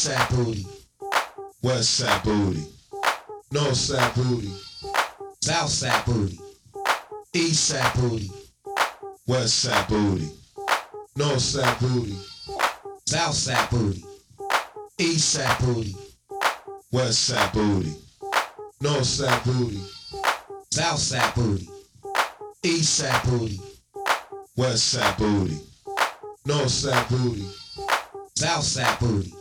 Side booty. West side booty. North side booty. South side booty. East side booty. West side booty. North side booty. South side booty. East side booty. West side booty. North side booty. South side booty. East side booty. West side booty. North side booty. South side booty.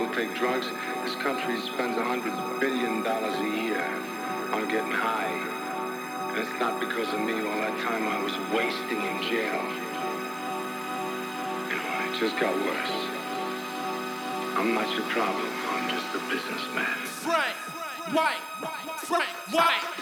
People take drugs? This country spends a hundred billion dollars a year on getting high. And it's not because of me all that time I was wasting in jail. You know, it just got worse. I'm not your problem. I'm just a businessman. Frank White, Frank White.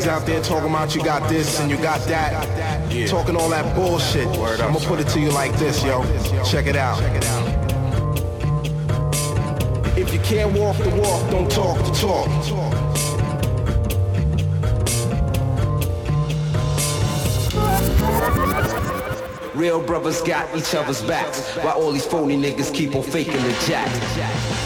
thugs out there talking about you got this and you got that. Yeah. Talking all that bullshit. Word I'm gonna put it to you like this, yo. Check it out. If you can't walk the walk, don't talk the talk. Real brothers got each other's backs While all these phony niggas keep on faking the jack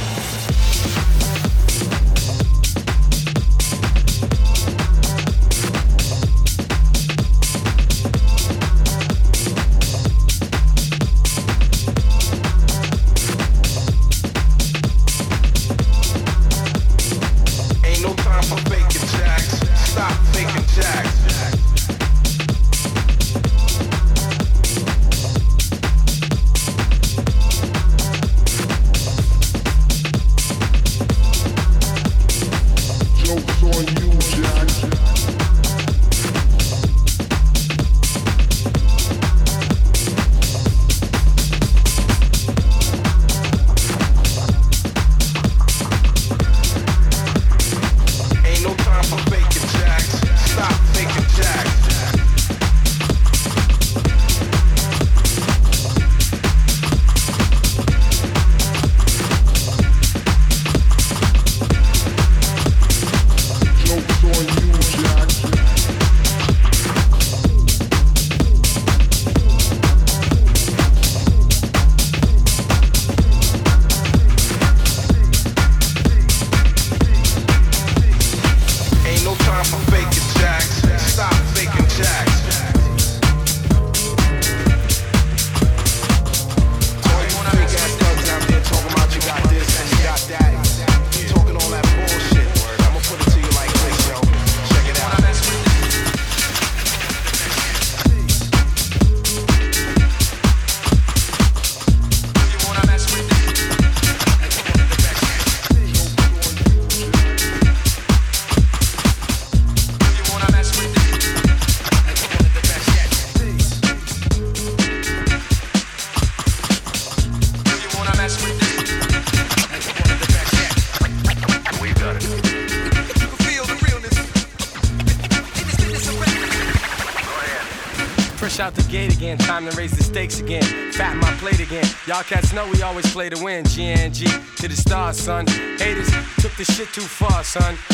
son. Haters took the shit too far, son.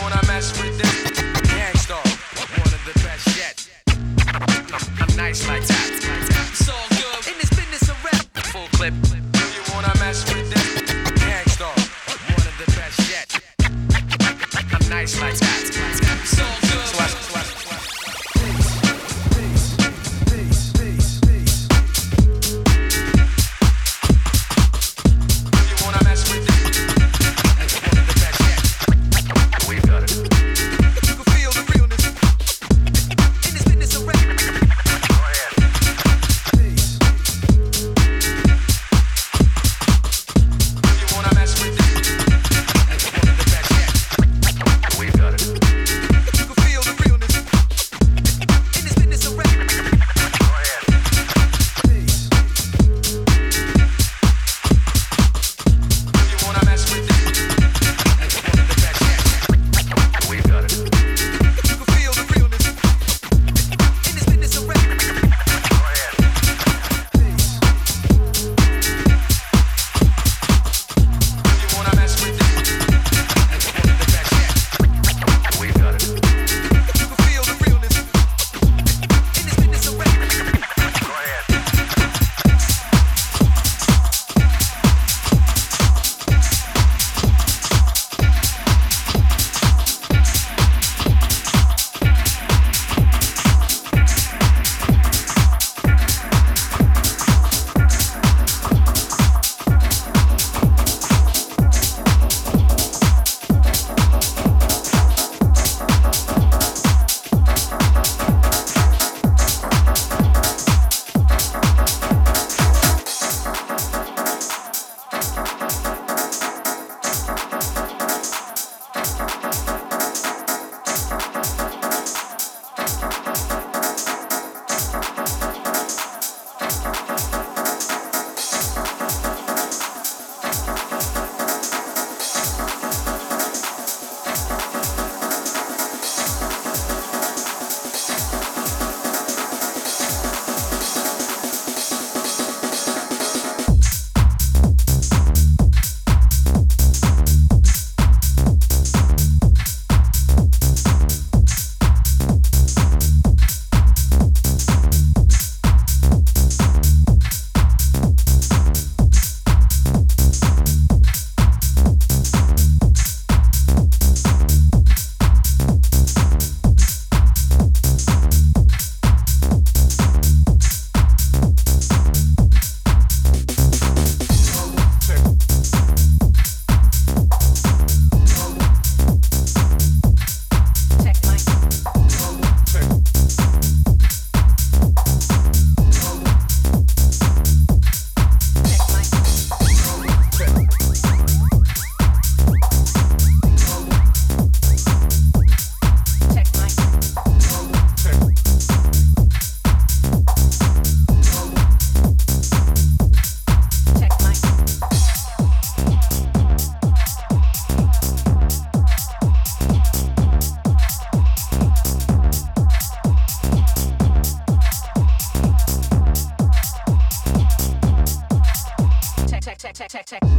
Wanna mess with this? Gang Starr, one of the best yet. I'm nice like that. It's all good in this business rap. Full clip. You wanna mess with this? One of the best yet. I'm nice like that.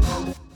Oh.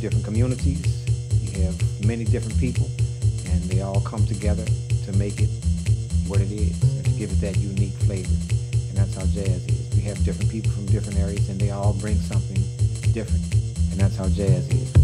Different communities, you have many different people, and they all come together to make it what it is and to give it that unique flavor. And that's how jazz is. We have different people from different areas, and they all bring something different. And that's how jazz is.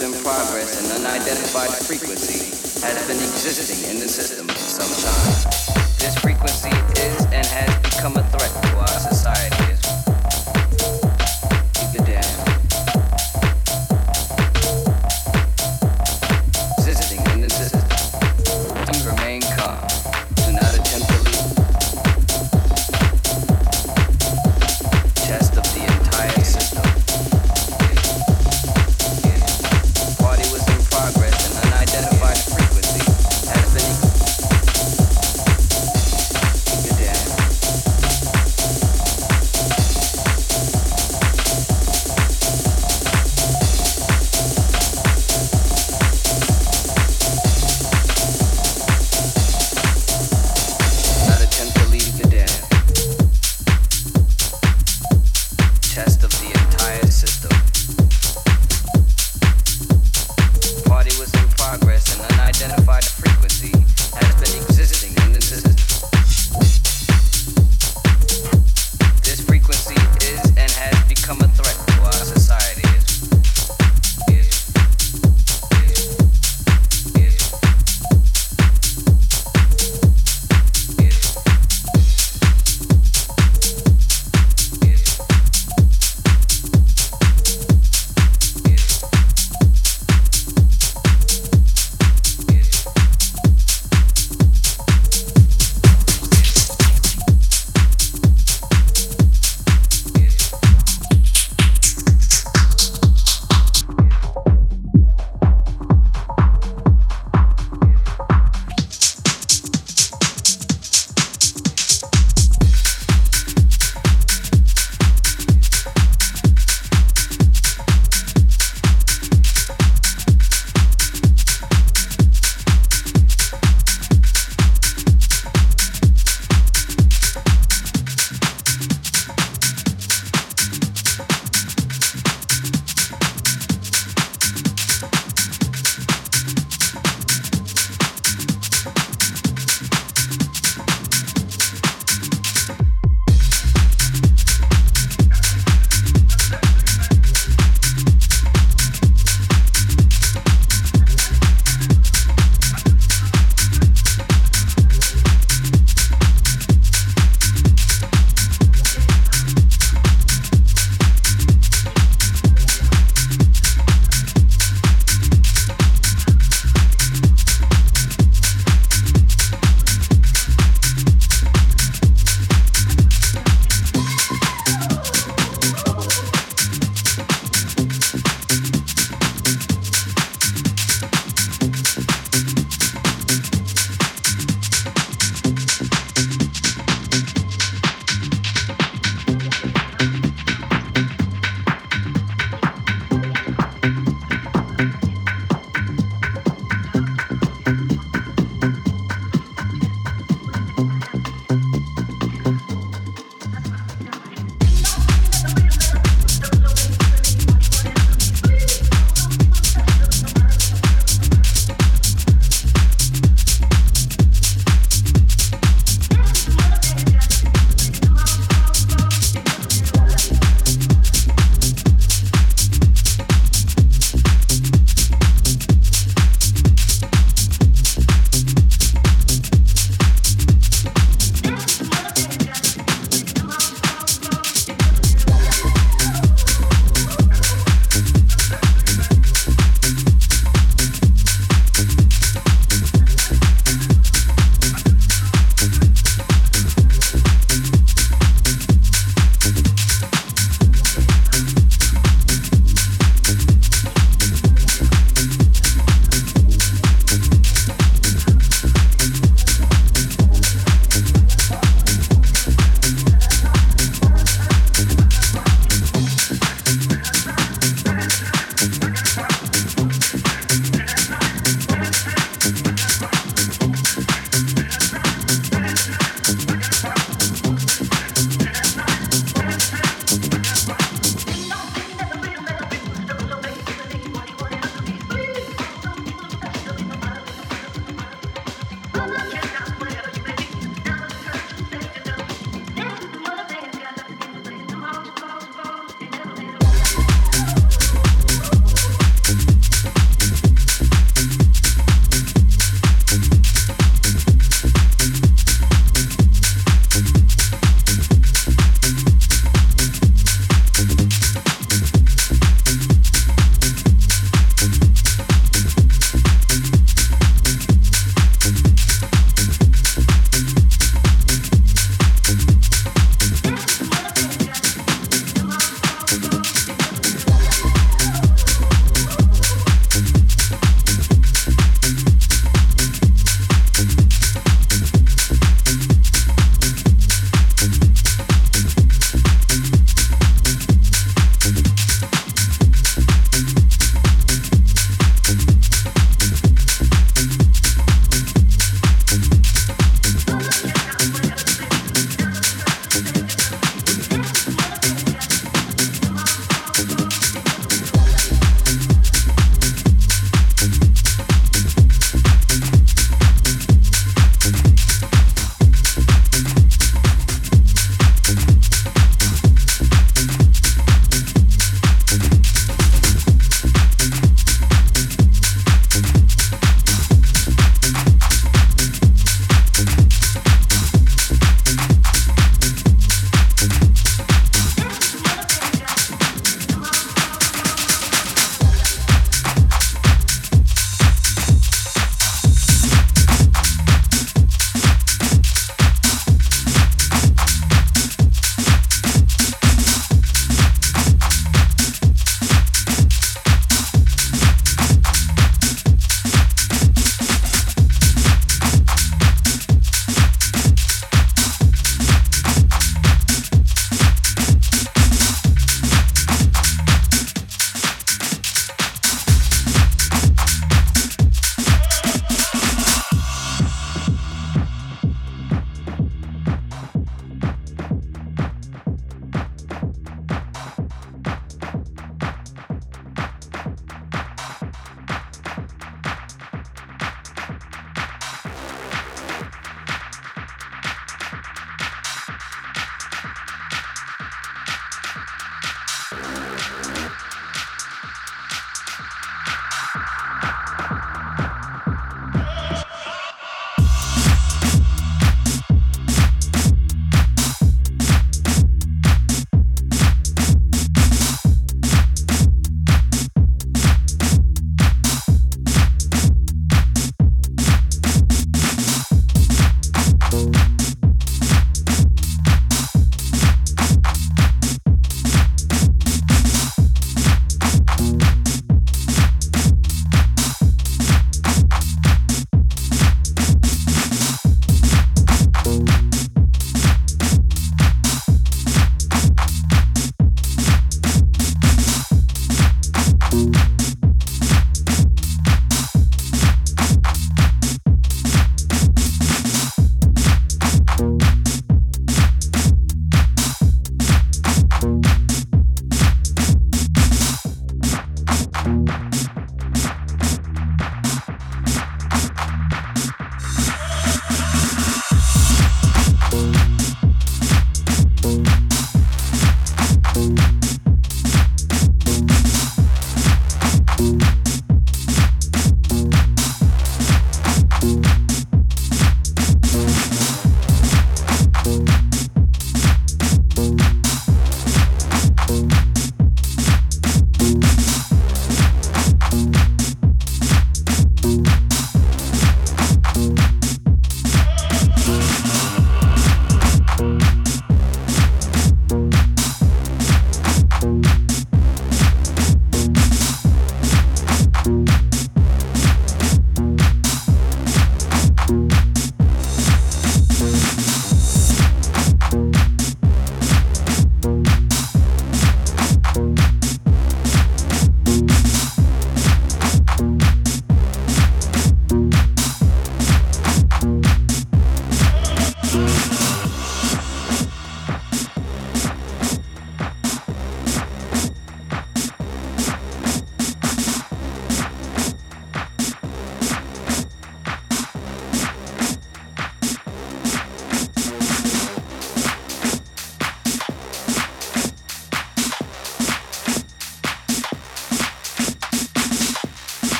in progress and unidentified frequency has been existing in the system for some time. This frequency